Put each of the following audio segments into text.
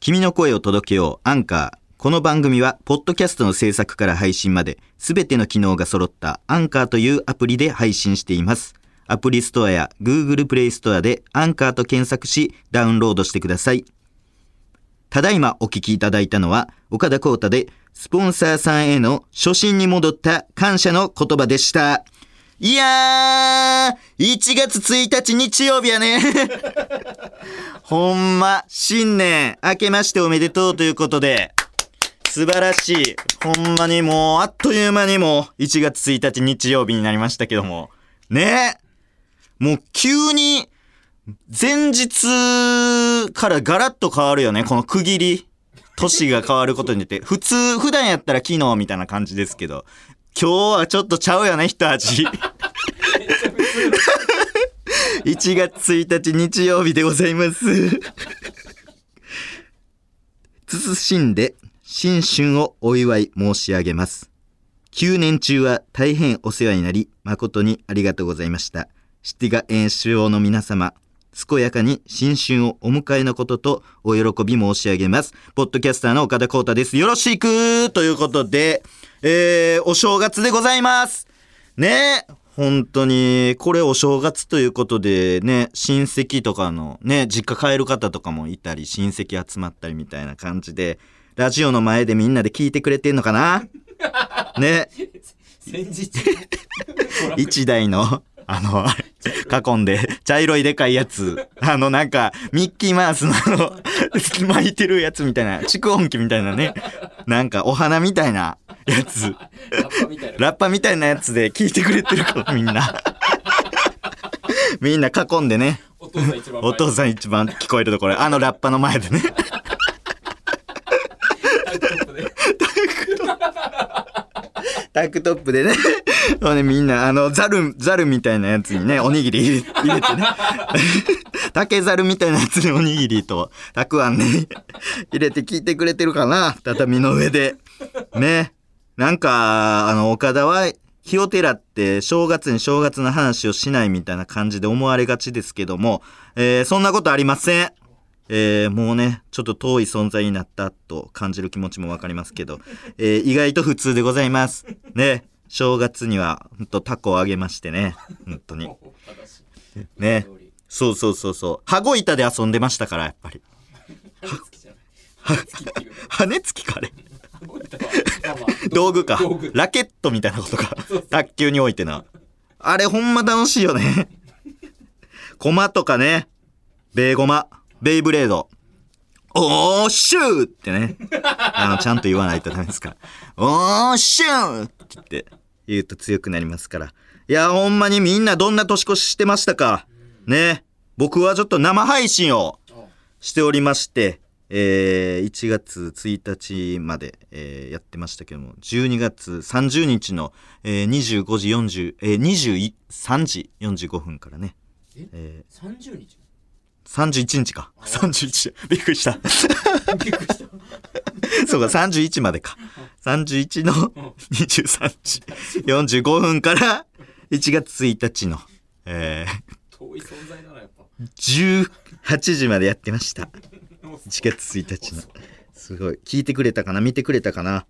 君の声を届けようアンカー。この番組は、ポッドキャストの制作から配信まで、すべての機能が揃ったアンカーというアプリで配信しています。アプリストアや Google プレイストアでアンカーと検索し、ダウンロードしてください。ただいまお聞きいただいたのは、岡田光太で、スポンサーさんへの初心に戻った感謝の言葉でした。いやー、1月1日日曜日やね。ほんま、新年明けましておめでとうということで、素晴らしい。ほんまにもう、あっという間にもう、1月1日日曜日になりましたけども。ねもう急に、前日からガラッと変わるよね、この区切り。年が変わることによって。普通、普段やったら昨日みたいな感じですけど、今日はちょっとちゃうよね、一味。1月1日日曜日でございます。謹んで新春をお祝い申し上げます。9年中は大変お世話になり、誠にありがとうございました。シティガ演習王の皆様、健やかに新春をお迎えのこととお喜び申し上げます。ポッドキャスターの岡田光太です。よろしくということで、えー、お正月でございます。ね本当に、これお正月ということでね、親戚とかのね、実家帰る方とかもいたり、親戚集まったりみたいな感じで、ラジオの前でみんなで聞いてくれてんのかな？ね、先日。一台の、あの、囲んで、茶色いでかいやつ、あのなんか、ミッキーマウスのあの、巻いてるやつみたいな、蓄音機みたいなね、なんかお花みたいなやつ。ラッパみたいな。やつで聞いてくれてるから、みんな。みんな囲んでね、お父さん一番前。お父さん一番聞こえるところ、あのラッパの前でね。タンクトップでタンクトップでね。そうね、みんな、あの、ザル、ザルみたいなやつにね、おにぎり入れてね。竹ザルみたいなやつにおにぎりと、たくあんね、入れて聞いてくれてるかな畳の上で。ね。なんか、あの、岡田は、火を照らって正月に正月の話をしないみたいな感じで思われがちですけども、えーそんなことありません。えーもうね、ちょっと遠い存在になったと感じる気持ちもわかりますけど、えー意外と普通でございます。ね、正月には、ほんとタコをあげましてね、本当に。ねそうそうそうそう。羽子板で遊んでましたから、やっぱり。羽根つ きかあれ。道具か。ラケットみたいなことか。卓球においてな。あれほんま楽しいよね。コマとかね。ベイゴマ。ベイブレード。おーシューってね。あの、ちゃんと言わないとダメですから。おーシューって言って、言うと強くなりますから。いや、ほんまにみんなどんな年越ししてましたか？ね。僕はちょっと生配信をあしておりまして、えー1月1日まで、えーやってましたけども、12月30日の、えー25時40、えー23時45分からね、え？え30日ー31日か。31。びっくりした。びっくりしたそうか、31までか。31の23時45分から1月1日の、えー遠い存在だなやっぱ18時までやってました。1月1日の。すごい。聞いてくれたかな？見てくれたかな？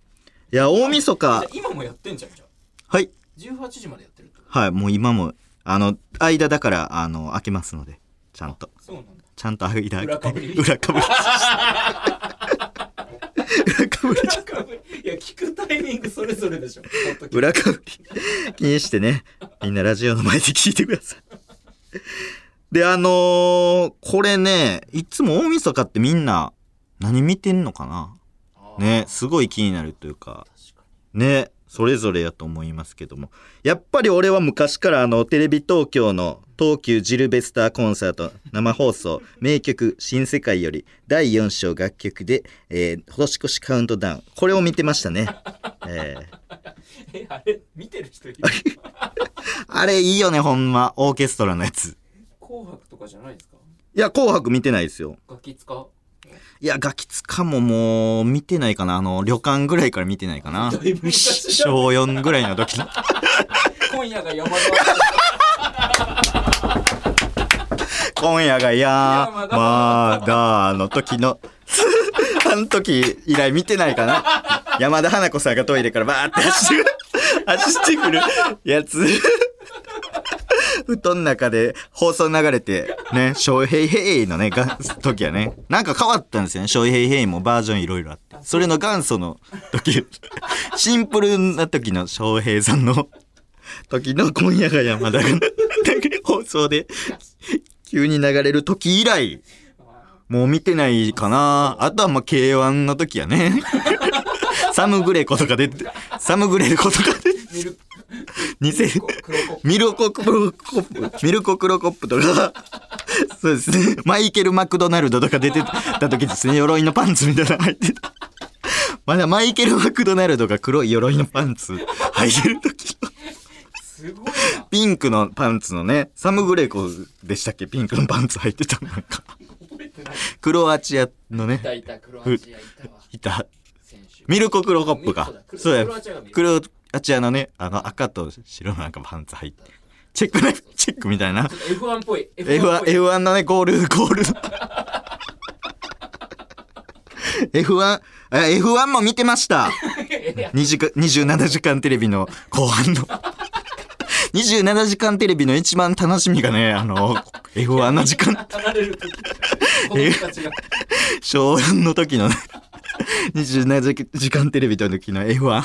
いや、大晦日。今もやってんじゃんじゃはい。あ18時までやってるはい。もう今も、あの、間だから、あの、開けますので。ちゃんと。とそうなんだちゃんと間裏かぶり裏かぶり。裏かぶり。裏かぶりいや聞くタイミングそれぞれでしょ裏かぶり。気にしてね。みんなラジオの前で聞いてください。で、あのーこれね、いつも大晦日ってみんな何見てんのかな？ね、すごい気になるというかね、それぞれやと思いますけども。やっぱり俺は昔からあの、テレビ東京の東急ジルベスターコンサート生放送名曲新世界より第4章楽曲で、えー、年越しカウントダウン。これを見てましたね。えーにえあれ見てる人いる？あれいいよね、ほんま。オーケストラのやつ。紅白とかじゃないですか？いや、紅白見てないですよ。ガキ使いや、ガキツカももう見てないかな。あの、旅館ぐらいから見てないかな小4ぐらいの時の。今夜が山田今夜がやまだの時のあの時以来見てないかな。山田花子さんがトイレからバーって走ってくる、走ってくるやつ。布団の中で放送流れて、ね、翔平ヘイのね、が時はね、なんか変わったんですよね。翔平ヘイもバージョンいろいろあって。それの元祖の時、シンプルな時の翔平さんの時の今夜が山田が、放送で急に流れる時以来、もう見てないかな。あとはまあ K1 の時やね。サムグレコとか出て、サムグレコとかで、ミルコクロコップ、ミルコクロコップとか、そうですね。マイケル・マクドナルドとか出てた時ですね。鎧のパンツみたいなの入ってた。まだマイケル・マクドナルドが黒い鎧のパンツ履いてる時のすごいなピンクのパンツのね、サムグレコでしたっけ？ピンクのパンツ履いてたのなんか。クロアチアのねい、たいたクロアチアいたわいた。ミルコクロコップか。そうやクロアチアが見。るクロアチアのね、あの赤と白のなんかパンツ履いて。チェックね、チェックみたいな。F1 っぽい F1, っぽい F1 のね、ゴール、ゴール。F1、あ F1 も見てました。2時間27時間テレビの後半の。27時間テレビの一番楽しみがね、あの、F1 の時間、離れる時子供たちが昭和の時のね、27時間テレビの時の F1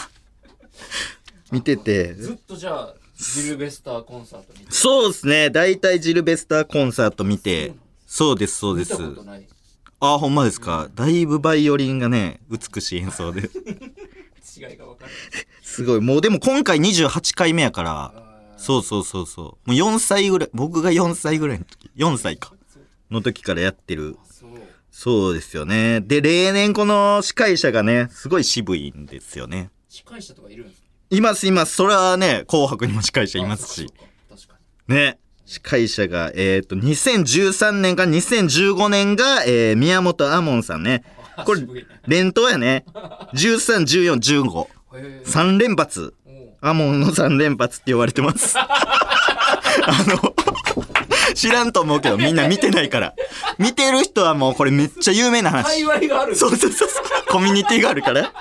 見てて、ずっとじゃあジルベスターコンサート見てそうですね。大体ジルベスターコンサート見て、そうです、そうで見す。あ、ほんまですか？だいぶバイオリンがね、美しい演奏で。違いが分かるすごい。もうでも今回28回目やから、そうそうそうそう。もう4歳ぐらい、僕が4歳ぐらいの時、4歳か。の時からやってる。そうそうですよね。で、例年この司会者がね、すごい渋いんですよね。司会者とかいるんですか？いますいます。それはね、紅白にも司会者いますし。ね。司会者が、えっ、と、2013年から2015年が、えー宮本亞門さんね。これ連投やね。13、14、15。にへえ3連発。アモンの3連発って言われてます。あの、知らんと思うけどみんな見てないから。見てる人はもうこれめっちゃ有名な話。界隈があるそうそうそうそう。コミュニティがあるから。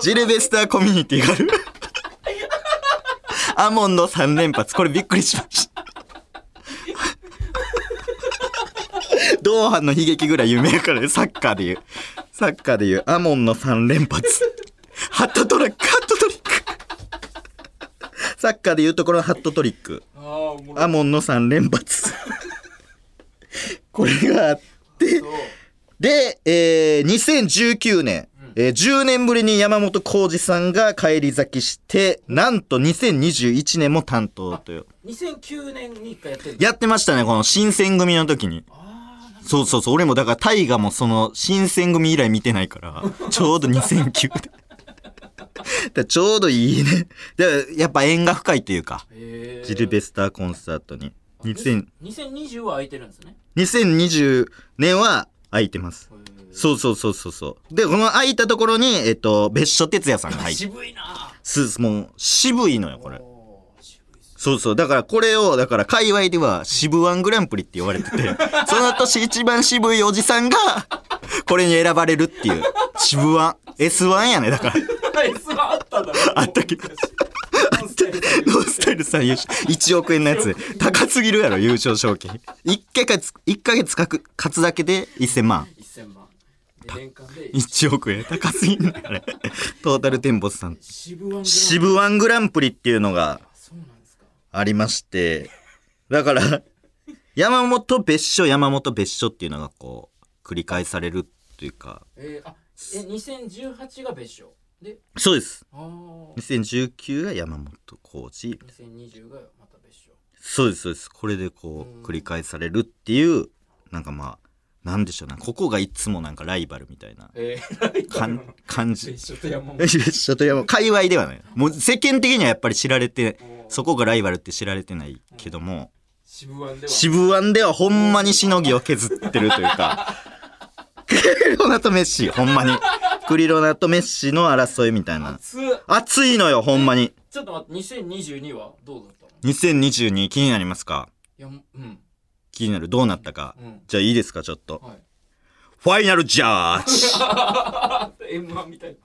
ジルベスターコミュニティがある。アモンの3連発。これびっくりしました。ドーハの悲劇ぐらい有名やからね、サッカーで言う。サッカーで言う、アモンの3連発。ハットトラック、ハットトリック。サッカーで言うところのハットトリック。アモンの3連発。これがあって、で、えー、2019年、えー10年ぶりに山本浩二さんが返り咲きして、なんと2021年も担当という。2009年に一回やってるやってましたね、この新選組の時に。そうそうそう、俺もだから大河もその新選組以来見てないから、ちょうど2009で。だちょうどいいね。でやっぱ縁が深いというか、ジルベスターコンサートに。2000 2020は空いてるんですね2020年は空いてます。そうそうそうそうそう。で、この空いたところに、えっと、別所哲也さんが入って、渋いなす、もう、渋いのよ、これ。そうそう。だからこれを、だから界隈では渋ワングランプリって言われてて、その年一番渋いおじさんが、これに選ばれるっていう。渋ワン。S1 やね、だから。あったんだあったけどノンスタイルさんノースタイルさん優勝。1億円のやつ。高すぎるやろ、優勝賞金。1ヶ月、一ヶ月かく勝つだけで1000万。1000万で年間で1億円。高すぎんねあれ。トータルテンボスさん。渋ワングランプリっていうのがありまして、だから、山本別所、山本別所っていうのがこう、繰り返されるっていうか、えー、あえ2018が別所でそうです。ああ2019が山本浩二。2020がまた別所そうです、そうです。これでこう繰り返されるっていう、なんかまあ、なんでしょうね。ここがいつもなんかライバルみたいなえー、かん感じ。別所と山本別所と山本、界隈ではない。もう世間的にはやっぱり知られて、そこがライバルって知られてないけども、渋ワンではではほんまにしのぎを削ってるというか、ロナとメッシ、ほんまに。クリロナとメッシの争いみたいな。熱っ。熱いのよ、ほんまに。ちょっと待って2022はどうだったの？2022気になりますか？いやうん。気になる。どうなったか。うん。じゃあいいですか、ちょっと。はい。ファイナルジャッジ。M1 みたい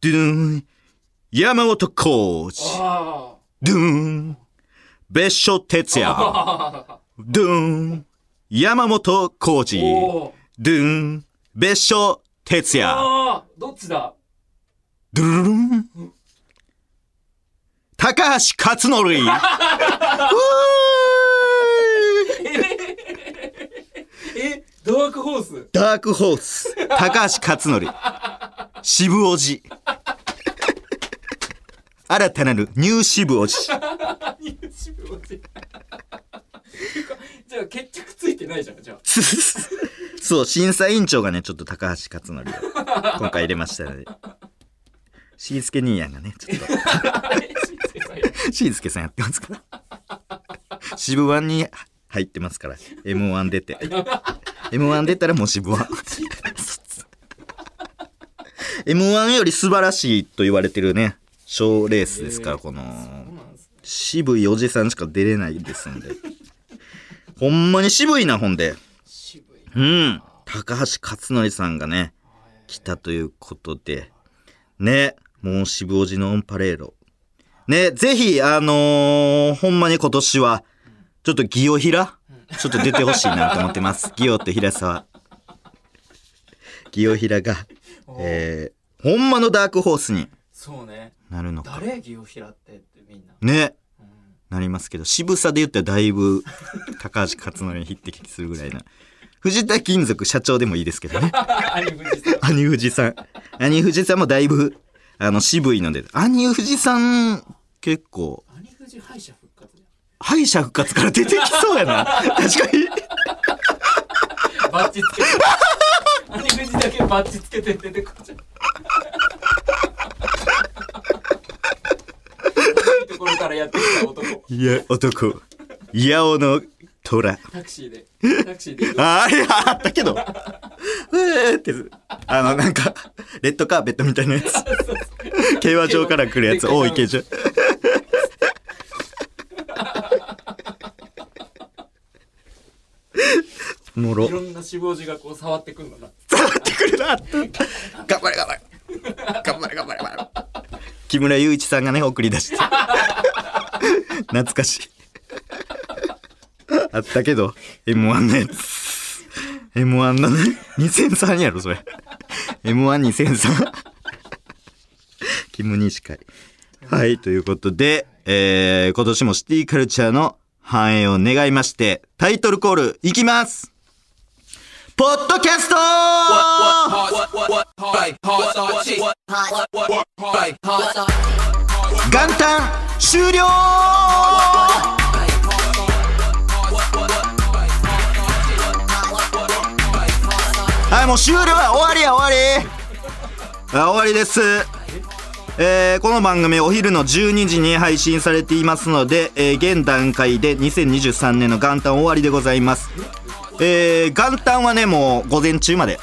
ドゥーン。山本浩二。あドゥーン。別所哲也。あ。ドゥーン。山本浩二。ドゥーン。別所哲也。ああ。どっちだ？ドゥルルン。高橋克典。うーえ、ダークホース？ダークホース。高橋克典。渋おじ新たなるニュー渋おじ YouTube をぜじゃあ決着ついてないじゃん、じゃあ。そう審査委員長がねちょっと高橋克典を今回入れましたので。しんすけ兄やんがねちょっと。しんすけさんやってますから。渋ワンに入ってますから。m 1出て。m 1出たらもう渋ワン。m 1より素晴らしいと言われてるね賞レースですからこの。渋いおじさんしか出れないですんでほんまに渋いなほんで。渋い。うん。高橋克典さんがね来たということで。ねもう渋おじのオンパレード。ねぜひあのーほんまに今年はちょっとギオヒラちょっと出てほしいなと思ってます。ギオって平沢。ギオヒラがえー、ほんまのダークホースにそうね。なるのか。誰？ギオヒラってってみんな。ね。うんなりますけど渋さで言ったらだいぶ高橋克典に匹敵するぐらいな藤田金属社長でもいいですけどね 兄藤さん。兄藤さん。もだいぶ、あの、渋いので。兄藤さん、結構、兄藤敗者復活じ敗者復活から出てきそうやな。確かに。バッチつけて。兄藤だけバッチつけて出てくるじゃん。いいところからやってきた男。いや、男。いやおの虎。タクシーで。タクシーで。ああれあったけど。えーって、あの、なんか、レッドカーペットみたいなやつ。競馬場から来るやつ、多い形状。おもろい。ろんな脂肪字がこう触ってくんのな。伝わってくるな頑張れ頑張れ頑張れ頑張れ頑張れ木村雄一さんがね送り出して。懐かしい。あったけど m 1のやつ。m 1のね2003やろそれ。M12003 キム西会はいということで、えー、今年もシティカルチャーの繁栄を願いましてタイトルコールいきます。ポッドキャスト！元旦終了！はいもう終了や。終わりや終わり。あ終わりです。えーこの番組お昼の12時に配信されていますので、えー現段階で2023年の元旦終わりでございます。えー元旦はねもう午前中まで。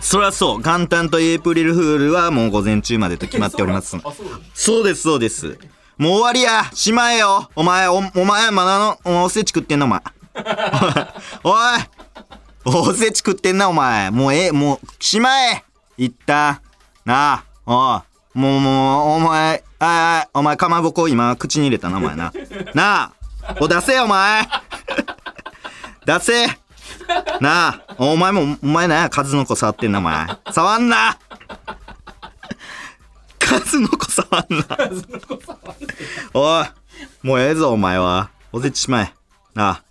そりゃそう。元旦とエイプリルフールはもう午前中までと決まっております。あ、そうですそうです。もう終わりや。しまえよ。お前おお前まだのおおせち食ってんなお前。おい。おせち食ってんなお前。もうええもうしまえ。一旦なあ。おい。もうもうお前あいあいお前かまぼこ今口に入れたなお前な。なあ。お出せよお前出せ。なあお前もお前な数の子触ってんなお前。触んな。数の子触んな。おいもうええぞお前は。おせちしまえ。なあ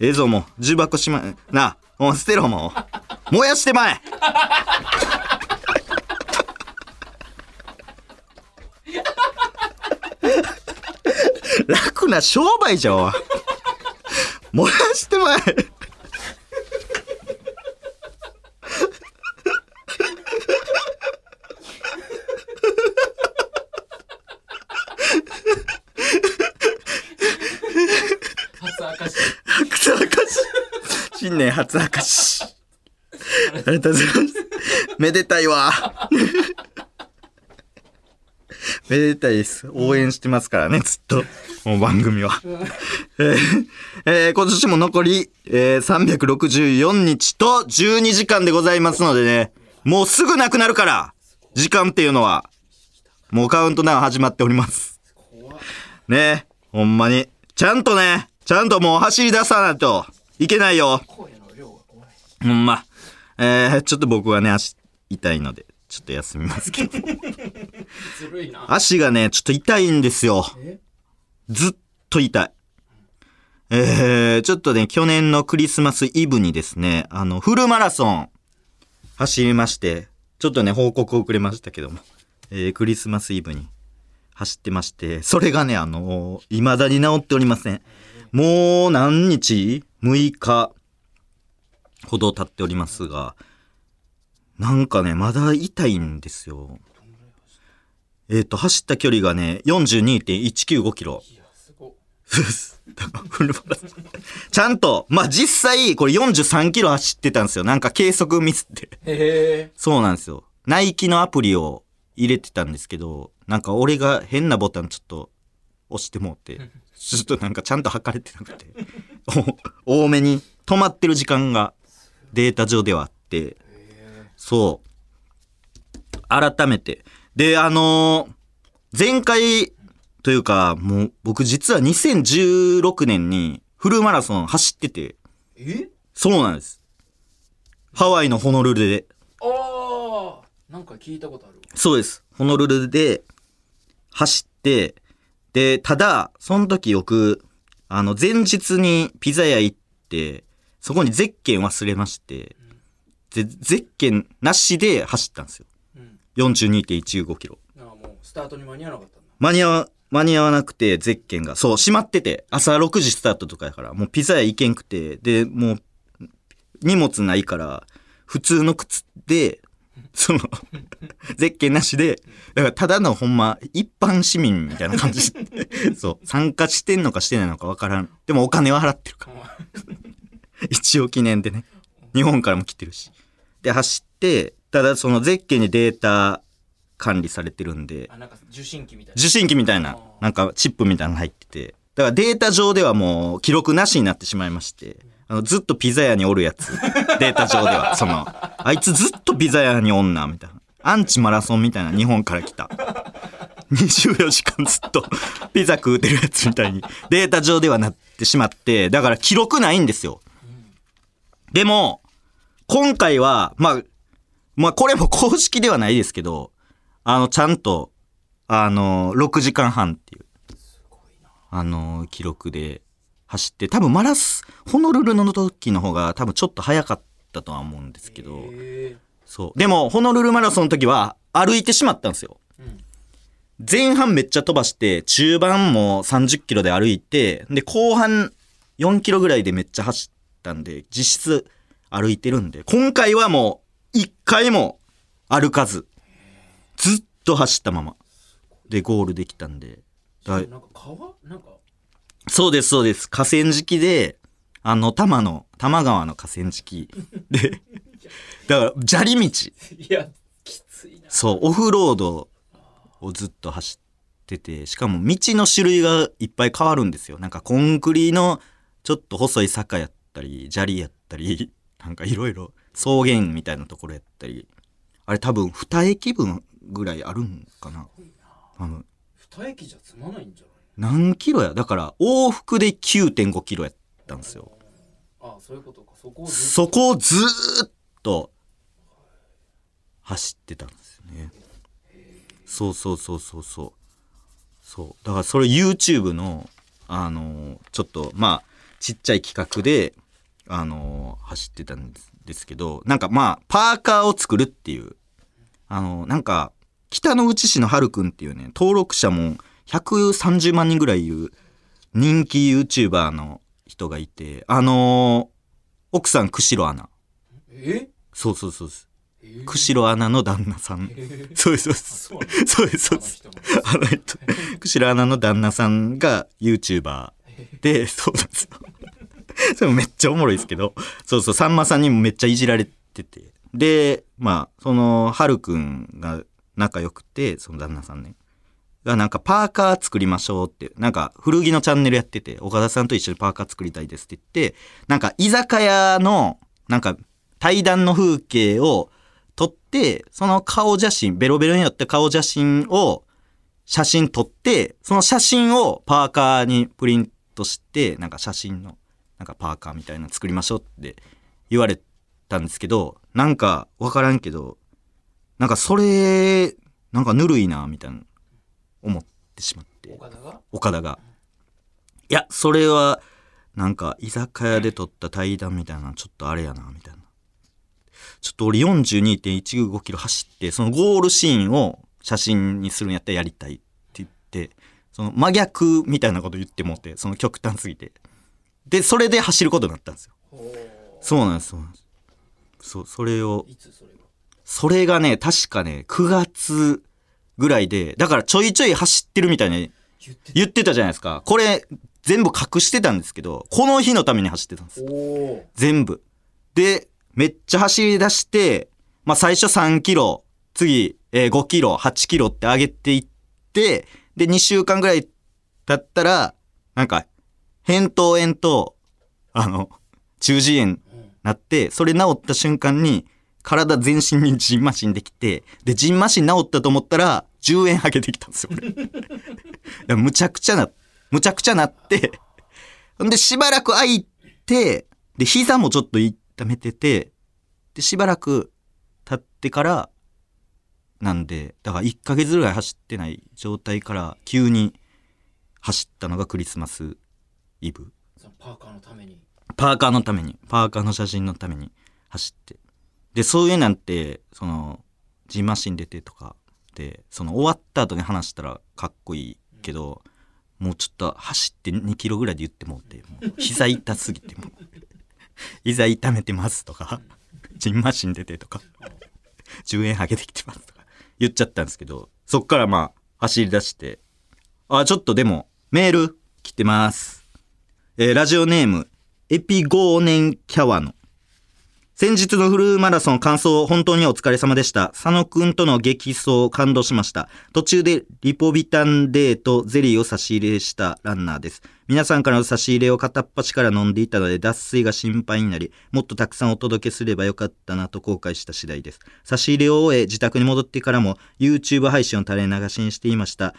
ええぞもう。重箱しまえ。なあもう捨てろもう。燃やしてまえ。楽な商売じゃん燃やしてまえ初明かし。初明かし。新年初明かし。ありがとうございます。めでたいわめでたいです応援してますからねずっとこの番組は。えーえー今年も残り、えー364日と12時間でございますのでね、もうすぐなくなるから、時間っていうのは、もうカウントダウン始まっております。ねほんまに。ちゃんとね、ちゃんともう走り出さないといけないよ。ほんま。えー、ちょっと僕はね、足痛いので、ちょっと休みますけど。ずるいな足がね、ちょっと痛いんですよ。え？ずっと痛い。えー、ちょっとね、去年のクリスマスイブにですね、あの、フルマラソン走りまして、ちょっとね、報告遅れましたけども、えー、クリスマスイブに走ってまして、それがね、あのー、未だに治っておりません。もう何日 ?6 日ほど経っておりますが、なんかね、まだ痛いんですよ。えっ、と、走った距離がね、42.195キロ。ちゃんと、まあ、実際、これ43キロ走ってたんですよ。なんか計測ミスって。へえそうなんですよ。ナイキのアプリを入れてたんですけど、なんか俺が変なボタンちょっと押してもうて、ちょっとなんかちゃんと測れてなくて、お多めに止まってる時間がデータ上ではあって、そう。改めて。で、あのー前回というか、もう僕実は2016年にフルマラソン走ってて、え？そうなんです。ハワイのホノルルで。ああなんか聞いたことあるそうです。ホノルルで走って、で、ただ、その時僕、あの、前日にピザ屋行って、そこにゼッケン忘れまして、で、ゼッケンなしで走ったんですよ。うん42.195キロ。ああもうスタートに間に合わなかったんだ間に合わ、間に合わなくて、ゼッケンが。そう、閉まってて、朝6時スタートとかやから、もうピザ屋行けんくて、で、もう、荷物ないから、普通の靴で、その、ゼッケンなしで、だからただのほんま、一般市民みたいな感じ。そう、参加してんのかしてないのかわからん。でもお金は払ってるから。一応記念でね。日本からも来てるし。で、走って、ただそのゼッケンにデータ管理されてるんで、あなんか受信機みたいな。受信機みたいな、なんかチップみたいなの入ってて、だからデータ上ではもう記録なしになってしまいまして、あのずっとピザ屋におるやつ、データ上では、その、あいつずっとピザ屋におんな、みたいな。アンチマラソンみたいな日本から来た。24時間ずっと ピザ食うてるやつみたいに。データ上ではなってしまって、だから記録ないんですよ。でも、今回は、まあ、まあこれも公式ではないですけど、あの、ちゃんと、あの、6時間半っていう、あの、記録で走って、多分マラス、ホノルルの時の方が多分ちょっと早かったとは思うんですけど、そう。でも、ホノルルマラソンの時は歩いてしまったんですよ。うん前半めっちゃ飛ばして、中盤も30キロで歩いて、で、後半4キロぐらいでめっちゃ走ったんで、実質歩いてるんで、今回はもう1回も歩かず、ずっと走ったまま、で、ゴールできたんで。だなんか川？なんかそうです、そうです。河川敷で、あの、多摩の、多摩川の河川敷で、だから、砂利道。いやきついなそう、オフロードをずっと走ってて、しかも道の種類がいっぱい変わるんですよ。なんかコンクリのちょっと細い坂やったり、砂利やったり、なんかいろいろ草原みたいなところやったり、あれ多分二駅分ぐらいあるんかな。あの、二駅じゃ積まないんじゃない何キロや？だから往復で9.5キロやったんですよ。ああそういうことかそこをずっとそこをずーっと走ってたんですよね。そうそうそうそうそう。そう。だからそれ YouTube の、あのーちょっと、まあ、ちっちゃい企画で、あのー走ってたんですですけど、なんかまあ、パーカーを作るっていう、あのーなんか、北の内市のはるくんっていうね、登録者も130万人ぐらいいる人気 YouTuber の人がいて、あのー奥さん、釧路アナ。え？そうそうそうです。え？ー釧路アナの旦那さん。え？ーそうです、そうです。そうです、そうです。あのあの人、釧路アナの旦那さんが YouTuber で、そうなんですよ。それもめっちゃおもろいですけど、そうそう、さんまさんにもめっちゃいじられてて。で、まあ、その、はるくんが仲良くて、その旦那さんね。がなんかパーカー作りましょうって、なんか古着のチャンネルやってて、岡田さんと一緒にパーカー作りたいですって言って、なんか居酒屋の、なんか対談の風景を撮って、その顔写真、ベロベロによって顔写真を写真撮って、その写真をパーカーにプリントして、なんか写真の、なんかパーカーみたいなの作りましょうって言われたんですけど、なんかわからんけど、なんかそれ、なんかぬるいな、みたいな、思ってしまって。岡田が？岡田が。いや、それは、なんか、居酒屋で撮った対談みたいな、ちょっとあれやな、みたいな。ちょっと俺42.195キロ走って、そのゴールシーンを写真にするんやったらやりたいって言って、その真逆みたいなこと言ってもって、その極端すぎて。で、それで走ることになったんですよ。そうなんです、そうなんです。そう、それを、それが？それがね、確かね、9月ぐらいで、だからちょいちょい走ってるみたいに言ってたじゃないですか。これ、全部隠してたんですけど、この日のために走ってたんです。全部。で、めっちゃ走り出して、まあ最初3キロ、次、えー5キロ、8キロって上げていって、で、2週間ぐらい経ったら、なんか、扁桃炎と、あの、中耳炎なって、それ治った瞬間に、体全身にジンマシンできて、で、ジンマシン治ったと思ったら、10円上げてきたんですよ、俺。いやむちゃくちゃな、むちゃくちゃなって、んで、しばらく空いて、で、膝もちょっと痛めてて、で、しばらく経ってから、なんで、だから1ヶ月ぐらい走ってない状態から、急に走ったのがクリスマスイブ？そのパーカーのためにパーカーのために、パーカーの写真のために走って。で、そういうなんて、その、ジンマシン出てとかで、その終わった後に話したらかっこいいけど、もうちょっと走って2キロぐらいで言ってもうて、もう膝痛すぎてもう、膝痛めてますとか、ジンマシン出てとか、10円上げてきてますとか言っちゃったんですけど、そっからまあ走り出して、あ、ちょっとでもメール来てます。えーラジオネーム、エピゴーネンキャワの。先日のフルマラソン完走本当にお疲れ様でした。佐野くんとの激走感動しました。途中でリポビタンデーとゼリーを差し入れしたランナーです。皆さんからの差し入れを片っ端から飲んでいたので脱水が心配になり、もっとたくさんお届けすればよかったなと後悔した次第です。差し入れを終え自宅に戻ってからも YouTube 配信を垂れ流しにしていました。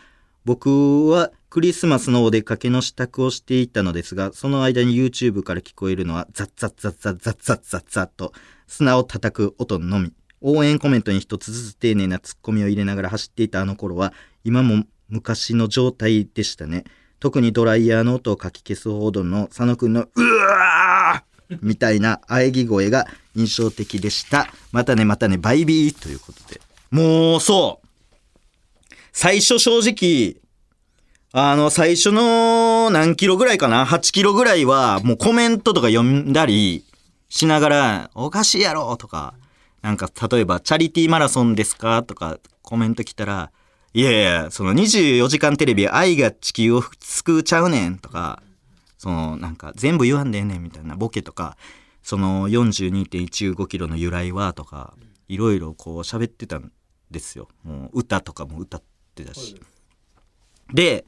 僕はクリスマスのお出かけの支度をしていたのですが、その間に YouTube から聞こえるのはザッザッザッザッザッザッザッザッと砂を叩く音のみ。応援コメントに一つずつ丁寧なツッコミを入れながら走っていたあの頃は、今も昔の状態でしたね。特にドライヤーの音をかき消すほどの佐野くんのうわーみたいな喘ぎ声が印象的でした。またねまたねバイビーということで。もうそう最初正直、あの、最初の何キロぐらいかな ?8 キロぐらいは、もうコメントとか読んだりしながら、おかしいやろとか、なんか、例えば、チャリティーマラソンですかとか、コメント来たら、いやいや、その24時間テレビ、愛が地球を救うちゃうねんとか、その、なんか、全部言わんでええねんみたいなボケとか、その42.15キロの由来はとか、いろいろこう喋ってたんですよ。もう歌とかも歌ってってたし。で、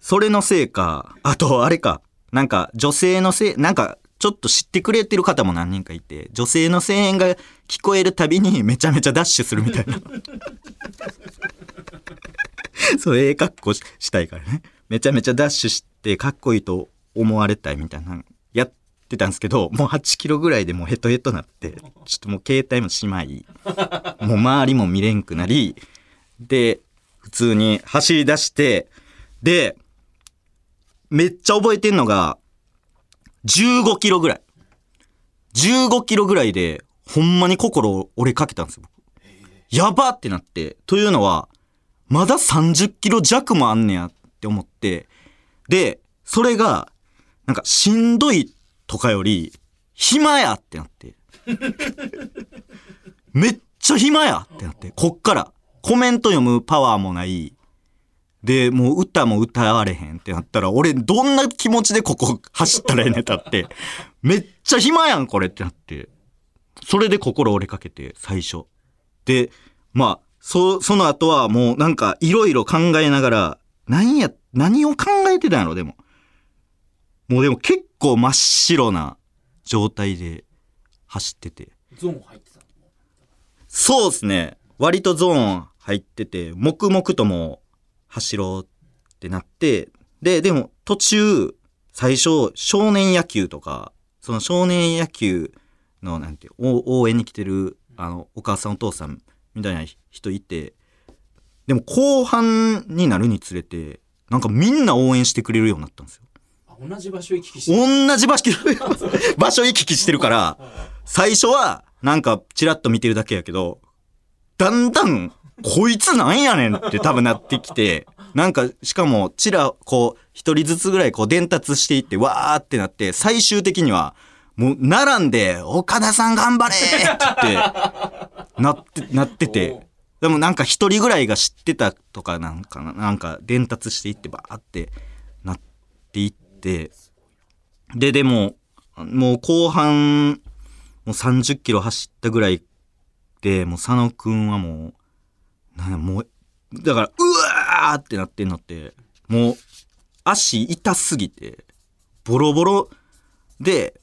それのせいか、あと、あれか、なんか、女性のせい、なんか、ちょっと知ってくれてる方も何人かいて、女性の声援が聞こえるたびに めちゃめちゃダッシュするみたいな。そう、ええ格好したいからね。めちゃめちゃダッシュしてかっこいいと思われたいみたいな、やってたんですけど、もう8キロぐらいでもうヘトヘトなって、ちょっともう携帯もしまい、もう周りも見れんくなり、で、普通に走り出して、で、めっちゃ覚えてんのが、15キロぐらい。15キロぐらいで、ほんまに心折れかけたんですよ。僕やばってなって。というのは、まだ30キロ弱もあんねやって思って。で、それが、なんかしんどいとかより、暇やってなって。めっちゃ暇やってなって。こっから、コメント読むパワーもない。で、もう歌も歌われへんってなったら、俺どんな気持ちでここ走ったらええねんたって。めっちゃ暇やん、これってなって。それで心折れかけて、最初。で、まあ、そ、その後はもうなんかいろいろ考えながら、何や、何を考えてたんやろ、でも。もうでも結構真っ白な状態で走ってて。ゾーン入ってたの？そうですね。割とゾーン入ってて、黙々ともう走ろうってなって、で、でも途中、最初、少年野球とか、その少年野球の、なんて応援に来てる、あの、お母さんお父さんみたいな人いて、でも後半になるにつれて、なんかみんな応援してくれるようになったんですよ。あ同じ場所行き来して同じ場所、場所行き来してるから、最初は、なんか、チラッと見てるだけやけど、だんだん、こいつなんやねんって多分なってきて、なんか、しかも、チラ、こう、一人ずつぐらいこう伝達していって、わーってなって、最終的には、もう、並んで、岡田さん頑張れって言って、なって、なってて、でもなんか一人ぐらいが知ってたとかなんかな、んか伝達していって、バーってなっていって、で、でも、もう後半、もう30キロ走ったぐらい、もう佐野くんはもう、なんやもう、だから、うわーってなってんのって、もう、足痛すぎて、ボロボロで、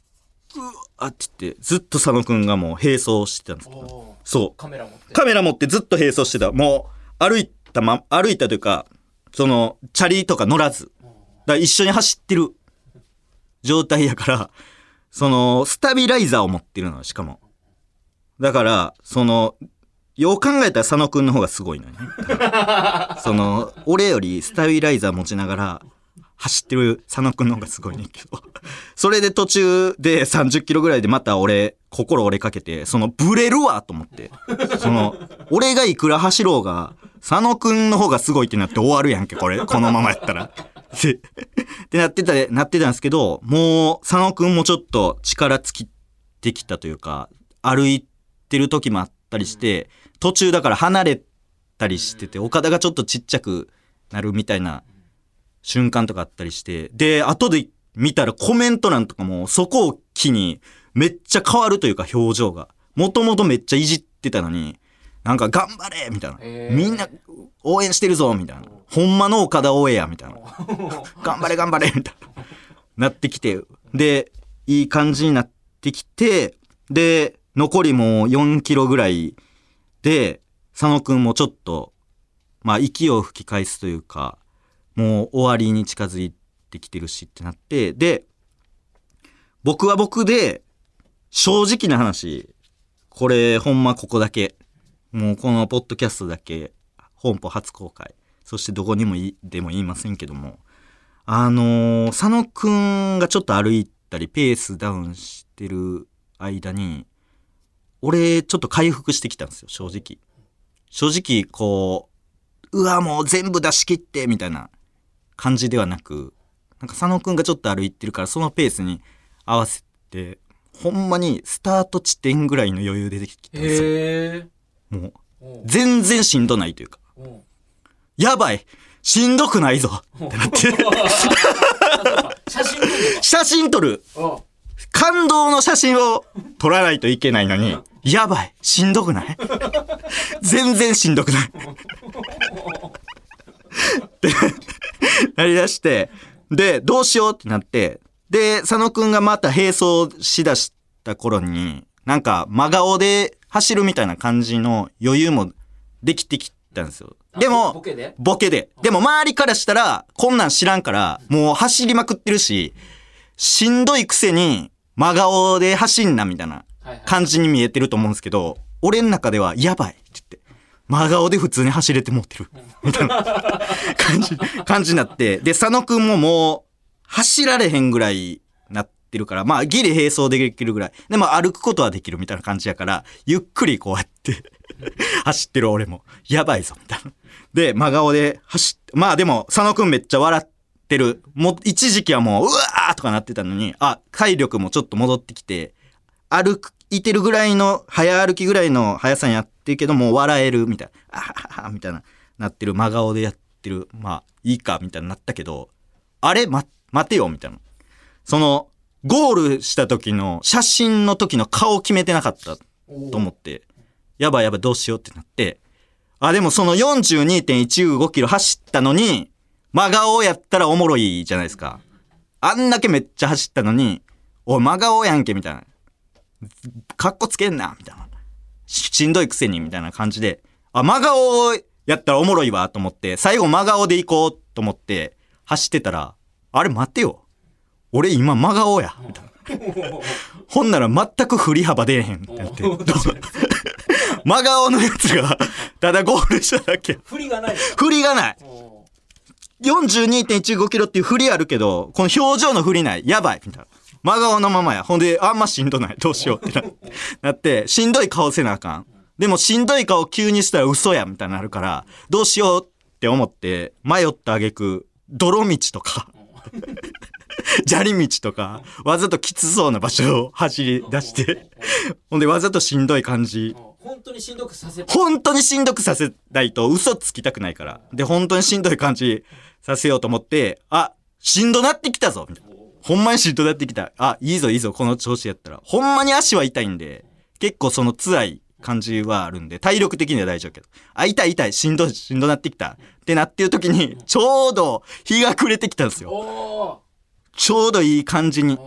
うわーって言って、ずっと佐野くんがもう並走してたんですけど、そう。カメラ持ってカメラ持ってずっと並走してた。もう、歩いたま、歩いたというか、その、チャリとか乗らず。だから一緒に走ってる状態やから、その、スタビライザーを持ってるのよしかも。だから、その、よう考えたら佐野くんの方がすごいのよね。その、俺よりスタビライザー持ちながら、走ってる佐野くんの方がすごいねんけど。それで途中で30キロぐらいでまた俺、心折れかけて、その、ブレるわと思って。その、俺がいくら走ろうが、佐野くんの方がすごいってなって終わるやんけ、これ。このままやったら。でってなってた、なってたんですけど、もう、佐野くんもちょっと力尽きてきたというか、歩いてる時もあったりして、途中だから離れたりしてて、岡田がちょっとちっちゃくなるみたいな瞬間とかあったりして、で、後で見たらコメント欄とかもそこを機にめっちゃ変わるというか表情が。もともとめっちゃいじってたのに、なんか頑張れみたいな。みんな応援してるぞみたいな。ほんまの岡田応援やみたいな。頑張れ頑張れみたいな。なってきて。で、いい感じになってきて、で、残りもう4キロぐらいで、佐野くんもちょっと、まあ息を吹き返すというか、もう終わりに近づいてきてるしってなって、で、僕は僕で、正直な話、これほんまここだけ、もうこのポッドキャストだけ、本邦初公開、そしてどこにもいでも言いませんけども、あのー佐野くんがちょっと歩いたり、ペースダウンしてる間に、俺、ちょっと回復してきたんですよ、正直。正直、こう、うわ、もう全部出し切って、みたいな感じではなく、なんか佐野くんがちょっと歩いてるから、そのペースに合わせて、ほんまにスタート地点ぐらいの余裕でできたんですよ。もう、全然しんどないというか、やばいしんどくないぞってなって、写真撮る写真撮る。の感動の写真を撮らないといけないのに、やばいしんどくない？全然しんどくないってなりだして、で、どうしようってなって、で、佐野くんがまた並走しだした頃に、なんか真顔で走るみたいな感じの余裕もできてきたんですよ。であも、ボケで？ボケで。でも周りからしたら、こんなん知らんから、もう走りまくってるし、しんどいくせに、真顔で走んな、みたいなはいはい感じに見えてると思うんですけど、俺の中では、やばいって言って、真顔で普通に走れて持ってる。みたいな感じ、感じになって。で、佐野くんももう、走られへんぐらいなってるから、まあ、ギリ並走できるぐらい。でも歩くことはできるみたいな感じやから、ゆっくりこうやって、走ってる俺も、やばいぞ、みたいな。で、真顔で走って、まあでも、佐野くんめっちゃ笑っててる。もう、一時期はもう、うわーとかなってたのに、あ、体力もちょっと戻ってきて、歩、いてるぐらいの、早歩きぐらいの速さにやってるけど、もう笑える、みたいな。あははは、みたいな、なってる、真顔でやってる。まあ、いいか、みたいになったけど、あれ？ま、待てよ、みたいな。その、ゴールした時の、写真の時の顔決めてなかったと思って、やばいやばいどうしようってなって、あ、でもその42.195キロ走ったのに、真顔やったらおもろいじゃないですか。あんだけめっちゃ走ったのに、おい、真顔やんけ、みたいな。かっこつけんな、みたいな。ししんどいくせに、みたいな感じで、あ、真顔やったらおもろいわ、と思って、最後真顔で行こうと思って、走ってたら、あれ待てよ。俺今真顔や。みたいなほんなら全く振り幅出えへんってなって。真顔のやつが、ただゴールしただけ。振りがない振りがない。42.15キロっていう振りあるけど、この表情の振りない。やばい。みたいな。真顔のままや。ほんで、あんましんどない。どうしようってななって、しんどい顔せなあかん。でもしんどい顔急にしたら嘘や。みたいになるから、どうしようって思って、迷った挙句、泥道とか、砂利道とか、わざときつそうな場所を走り出して、ほんでわざとしんどい感じ。本当にしんどくさせて本当にしんどくさせないと嘘つきたくないから。で、本当にしんどい感じさせようと思って、あ、しんどなってきたぞみたいな。ほんまにしんどなってきた。あ、いいぞいいぞ、この調子やったら。ほんまに足は痛いんで、結構その辛い感じはあるんで、体力的には大丈夫けど。あ、痛い痛い、しんどい、しんどなってきた。ってなってる時に、ちょうど日が暮れてきたんですよ。おちょうどいい感じに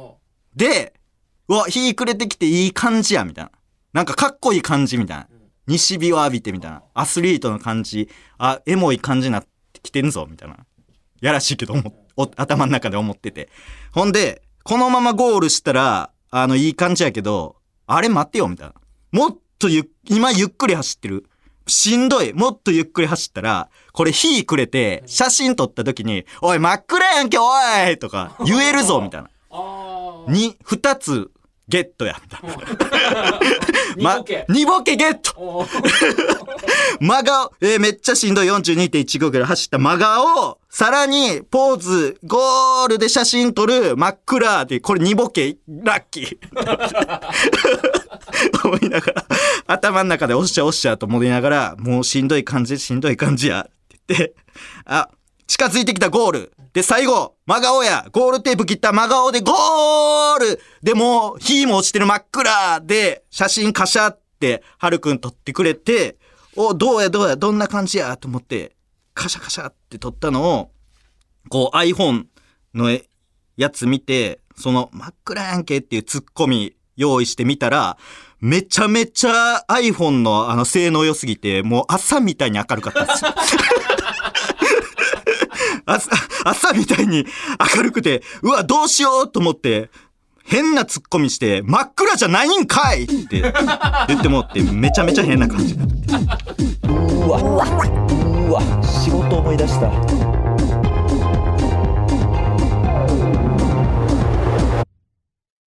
で、うわ、日暮れてきていい感じや、みたいな。なんかかっこいい感じみたいな。西日を浴びてみたいな。アスリートの感じ。あ、エモい感じになってきてんぞ、みたいな。やらしいけど頭の中で思ってて。ほんで、このままゴールしたら、あの、いい感じやけど、あれ待ってよ、みたいな。もっとゆっ、今ゆっくり走ってる。しんどい。もっとゆっくり走ったら、これ火くれて、写真撮った時に、おい、真っ暗やんけ、おいとか、言えるぞ、みたいな。に、二つ、ゲットや、みた。いな。二ボケ。二ボケゲット。真顔、えーめっちゃしんどい。42.15キロ走った真顔、さらに、ポーズ、ゴールで写真撮る、真っ暗で、これ2ボケ、ラッキー。思いながら、頭の中でおっしゃおっしゃと思いながら、もうしんどい感じ、しんどい感じや、って言って、あ、近づいてきたゴール。で、最後、真顔や、ゴールテープ切った真顔でゴールで、もう、火も落ちてる真っ暗で、写真カシャって、はるくん撮ってくれて、お、どうやどうや、どんな感じやと思って、カシャカシャって撮ったのを、こう iPhone のやつ見て、その真っ暗やんけっていうツッコミ用意してみたら、めちゃめちゃ iPhone のあの性能良すぎて、もう朝みたいに明るかったんですよ。朝、朝みたいに明るくて、うわ、どうしようと思って、変なツッコミして、真っ暗じゃないんかいって言ってもって、めちゃめちゃ変な感じになって。うわうわ仕事思い出した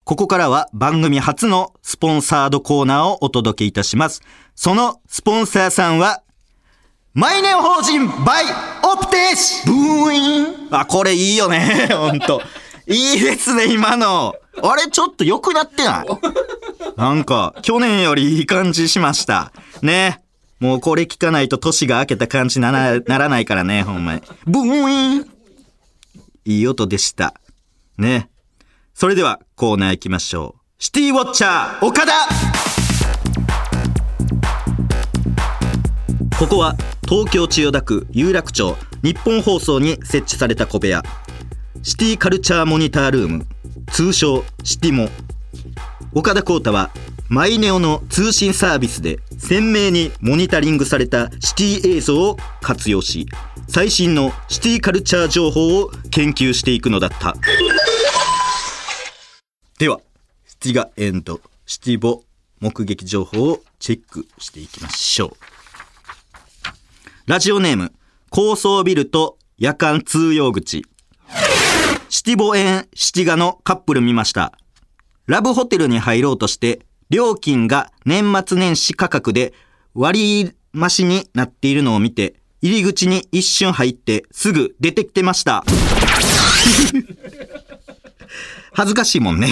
ここからは番組初のスポンサードコーナーをお届けいたします。そのスポンサーさんは、マイネオ法人バイオプテーシブーインあ、これいいよね。ほんと。いいですね、今の。あれ、ちょっと良くなってない？なんか、去年よりいい感じしました。ね。もうこれ聞かないと年が明けた感じならならないからね、ほんまに。ブーインいい音でした。ね。それではコーナー行きましょう。シティウォッチャー岡田ここは東京千代田区有楽町日本放送に設置された小部屋。シティカルチャーモニタールーム通称シティモ。岡田光太はマイネオの通信サービスで鮮明にモニタリングされたシティ映像を活用し最新のシティカルチャー情報を研究していくのだった。ではシティガエンドシティボ目撃情報をチェックしていきましょう。ラジオネーム高層ビルと夜間通用口。シティボ園シティガのカップル見ました。ラブホテルに入ろうとして料金が年末年始価格で割増しになっているのを見て入り口に一瞬入ってすぐ出てきてました。恥ずかしいもんね。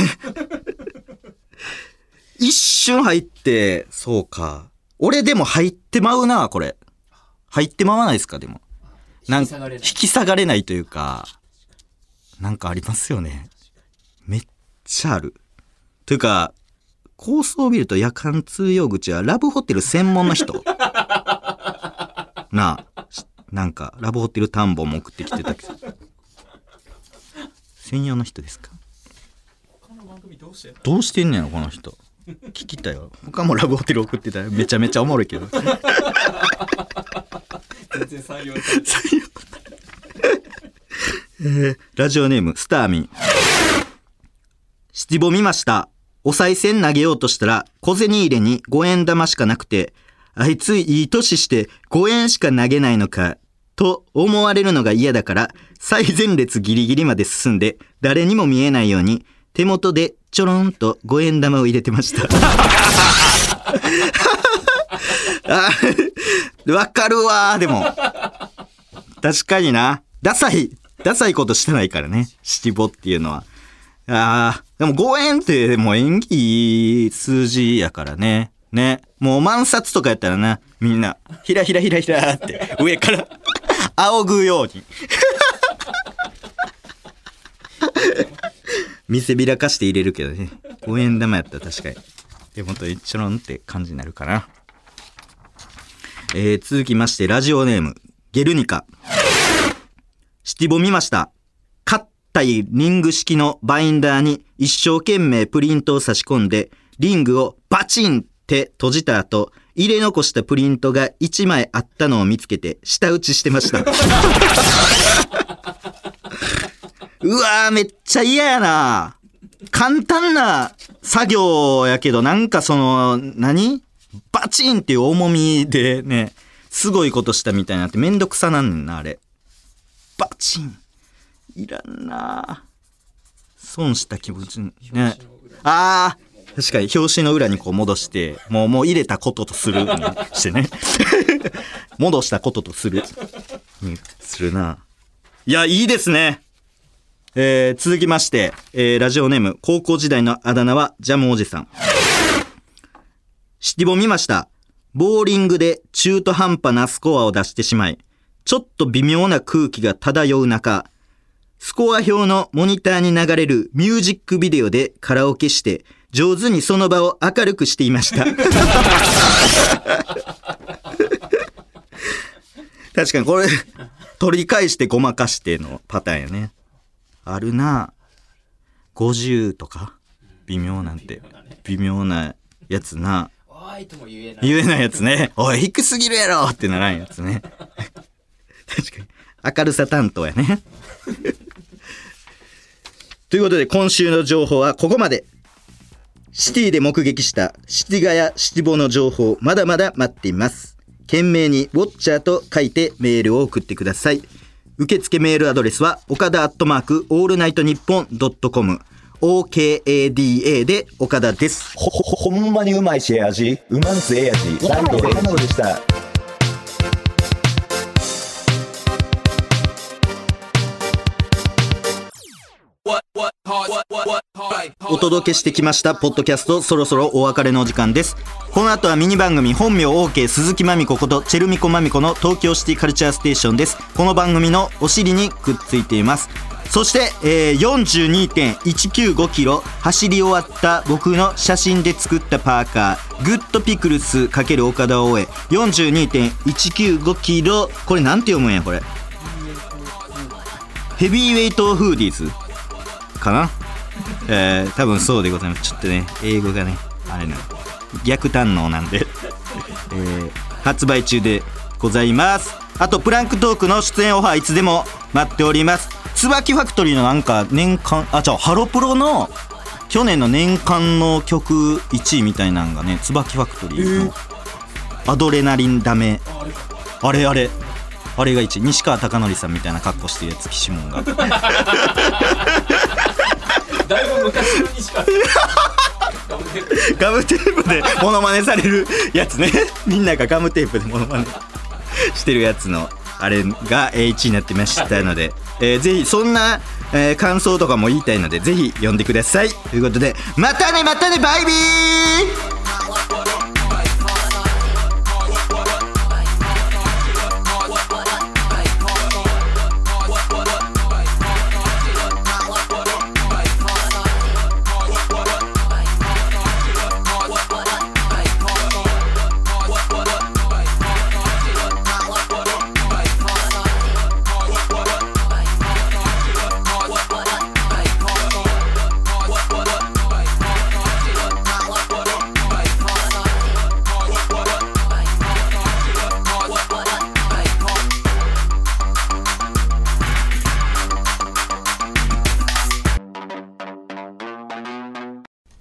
一瞬入ってそうか。俺でも入ってまうなこれ。入ってまわないですかでも。なん引き下がれない。引き下がれないというかなんかありますよね。めっちゃある。というか高層ビルと夜間通用口はラブホテル専門の人。なあしなんかラブホテル探訪も送ってきてたけど。専用の人ですか？この番組どうしてんの？どうしてんねやろこの人聞きたいよ他もラブホテル送ってたらめちゃめちゃおもろいけど。全然採用されてえーラジオネームスターミン。七五見ました。お賽銭投げようとしたら小銭入れに5円玉しかなくてあいついい年して5円しか投げないのかと思われるのが嫌だから最前列ギリギリまで進んで誰にも見えないように手元でちょろんと5円玉を入れてました わかるわでも確かにな。ダサい、ダサいことしてないからね。七五っていうのは。ああ、でも5円ってもう縁起いい数字やからね。ね。もう万札とかやったらな、みんな、ひらひらひらひらって上から 仰ぐように。見せびらかして入れるけどね。5円玉やったら確かに。手元にちょろんって感じになるかな。えー、続きまして、ラジオネーム、ゲルニカ。シティボ見ました。硬いリング式のバインダーに一生懸命プリントを差し込んで、リングをバチンって閉じた後、入れ残したプリントが1枚あったのを見つけて、舌打ちしてました。うわー、めっちゃ嫌やな。簡単な作業やけど、なんかその、何？バチンっていう重みでね、すごいことしたみたいになってめんどくさなんねんな、あれ。バチン。いらんな損した気持ちね。あー、確かに表紙の裏にこう戻して、もう、もう入れたこととするにしてね。戻したこととする。にするな。いや、いいですね。えー、続きまして、えー、ラジオネーム、高校時代のあだ名はジャムおじさん。シティボ見ました。ボーリングで中途半端なスコアを出してしまい、ちょっと微妙な空気が漂う中、スコア表のモニターに流れるミュージックビデオでカラオケして、上手にその場を明るくしていました。確かにこれ、取り返してごまかしてのパターンやね。あるな50とか？微妙なんて。微妙なやつな。おーいとも言えない言えないやつね。おい、低すぎるやろってならんやつね。確かに。明るさ担当やね。ということで、今週の情報はここまで。シティで目撃したシティガヤシティボの情報、まだまだ待っています。懸命にウォッチャーと書いてメールを送ってください。受付メールアドレスは、岡田アットマーク、オールナイトニッポンドットコム、OKADA で岡田です。ほ、ほ、ほんまにうまいしええ味。うまんすええ味。ライトででした。お届けしてきましたポッドキャストそろそろお別れのお時間です。この後はミニ番組本名 OK 鈴木まみこことチェルミコまみこの東京シティカルチャーステーションです。この番組のお尻にくっついています。そして、えー、42.195キロ走り終わった僕の写真で作ったパーカーグッドピクルス×岡田大江。42.195キロこれなんて読むんやこれ？ヘビーウェイトフーディーズかな？えー、多分そうでございます。ちょっとね英語がねあれな逆堪能なんで、えー、発売中でございます。あとプランクトークの出演オファーいつでも待っております。つばきファクトリーのなんか年間あじゃあハロプロの去年の年間の曲1位みたいなんがねつばきファクトリーのアドレナリンダメ。あれあれ。あれが1位。西川貴教さんみたいな格好してるやつ岸門が。だいぶ昔のにしか。ガムテープでモノマネされるやつね。みんながガムテープでモノマネしてるやつのあれがえー1位になってましたので、えーぜひそんな、えー感想とかも言いたいのでぜひ読んでください。ということでまたねまたねバイビー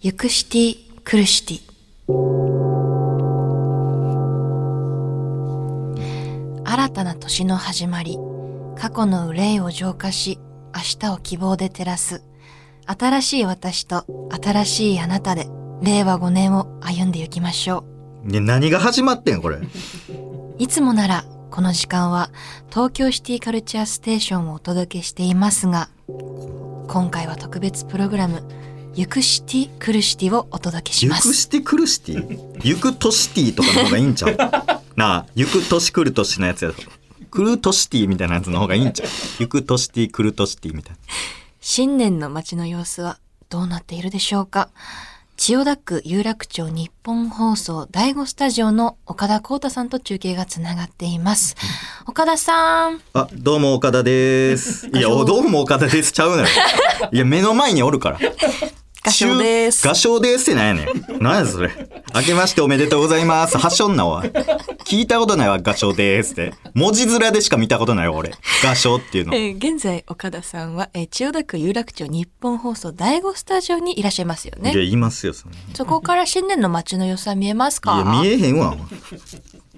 ユクシティ・クルシティ。新たな年の始まり過去の憂いを浄化し明日を希望で照らす新しい私と新しいあなたで令和5年を歩んで行きましょう。ね何が始まってんこれ？いつもならこの時間は東京シティカルチャーステーションをお届けしていますが今回は特別プログラムユクシティクルシティをお届けしゆます。くしてくるシティゆくとシティとかの方がいいんちゃう？なあゆく年来る年のやつやろクルトシティみたいなやつの方がいいんちゃう？ゆくとシティクルトシティみたいな新年の街の様子はどうなっているでしょうか？千代田区有楽町日本放送第5スタジオの岡田光太さんと中継がつながっています。岡田さん。あどうも岡田です。いやおどうも岡田です。ちゃうのよ。いや目の前におるから合唱です。合唱ですってなんやねん。なんやそれ。明けましておめでとうございます。はしょんなわ。聞いたことないわ、合唱ですって。文字面でしか見たことないわ、俺。合唱っていうの。えー現在岡田さんは、えー千代田区有楽町日本放送第5スタジオにいらっしゃいますよいや、いますよ、そそこから新年の街の様子は見えますか？いや、見えへんわ。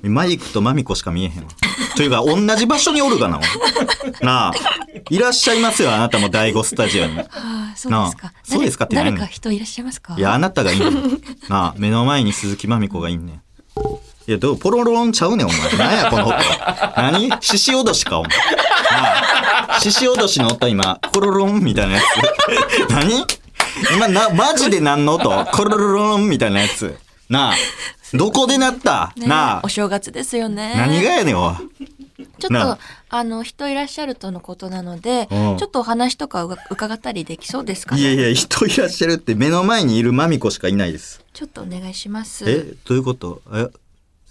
マイクとマミコしか見えへんわ。というか、同じ場所におるがな、なあ。いらっしゃいますよ、あなたも第5スタジオに。ああ、そうですか。そうですかって何？誰誰か人いらっしゃいますか？いや、あなたがいいねん。なあ、目の前に鈴木まみこがいんねん。いや、どう、ポロロンちゃうねん、お前。なんや、この音。何？獅子おどしか、お前。なあ、獅子おどしの音、今、コロロンみたいなやつ。何？今、な、マジで何の音？コロロロンみたいなやつ。なあ、どこでなった、ねなあお、正月ですよね。何がやねん、おい。ちょっなと、あの、人いらっしゃるとのことなので、うんちょっとお話とかうが伺ったりできそうですかね？いやいや、人いらっしゃるって目の前にいるまみこしかいないです。ちょっとお願いします。え、どういうこと？え、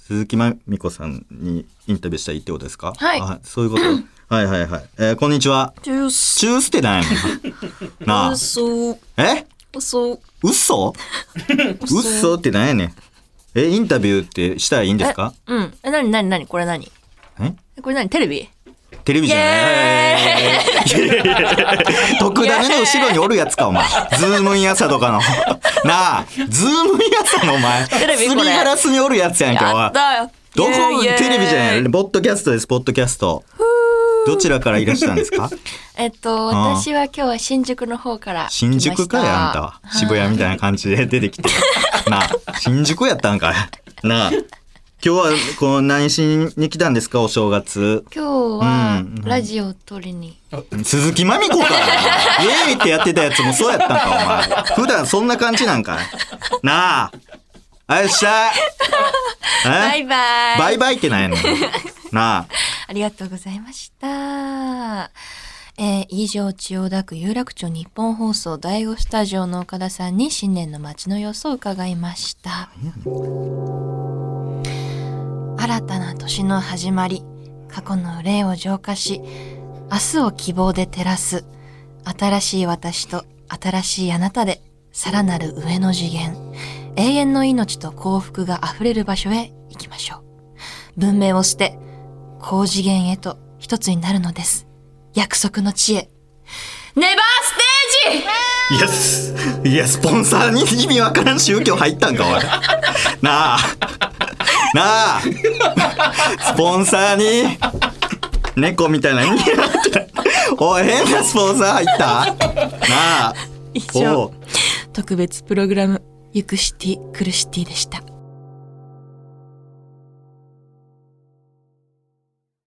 鈴木まみこさんにインタビューしたらいいってことですか？はいあそういうこと？はいはいはい。えーこんにちは。ジュース。チュースってなん？やねん。なあ。嘘。え？嘘。嘘？嘘ってなんやねん。え、インタビューってしたらいいんですか？うん。え、なになになにこれ何？え？えこれ何？テレビ？テレビじゃない。特ダネの後ろにおるやつか、お前。ズームイン朝とかの。なあ、ズームイン朝のお前。テレビすりガラスにおるやつやんけ、おい。どこテレビじゃない？ポッドキャストです、ポッドキャスト。どちらからいらっしゃるんですか？えっと、私は今日は新宿の方から来ました。新宿かや、あんたは。渋谷みたいな感じで出てきて。なあ、新宿やったんかい。なあ。今日は、この何しに来たんですか、お正月？今日はうんラジオを撮りに。鈴木まみこか。イエーイってやってたやつもそうやったんか、お前。普段そんな感じなんかい。なあ。あいっし バイバイ。バイバイってなんやねん。なあ。ありがとうございました。えー以上、千代田区有楽町日本放送第5スタジオの岡田さんに新年の街の様子を伺いました。新たな年の始まり、過去の霊を浄化し、明日を希望で照らす、新しい私と新しいあなたで、さらなる上の次元、永遠の命と幸福が溢れる場所へ行きましょう。文明を捨て、高次元へと一つになるのです。約束の地へ。ネバーステージいや、すいや、スポンサーに意味わからん宗教入ったんか、おい。なあ。なあ。スポンサーに、猫みたいな意味が入っておい、変なスポンサー入ったなあ。以う、特別プログラム、ユクシティ・クルシティでした。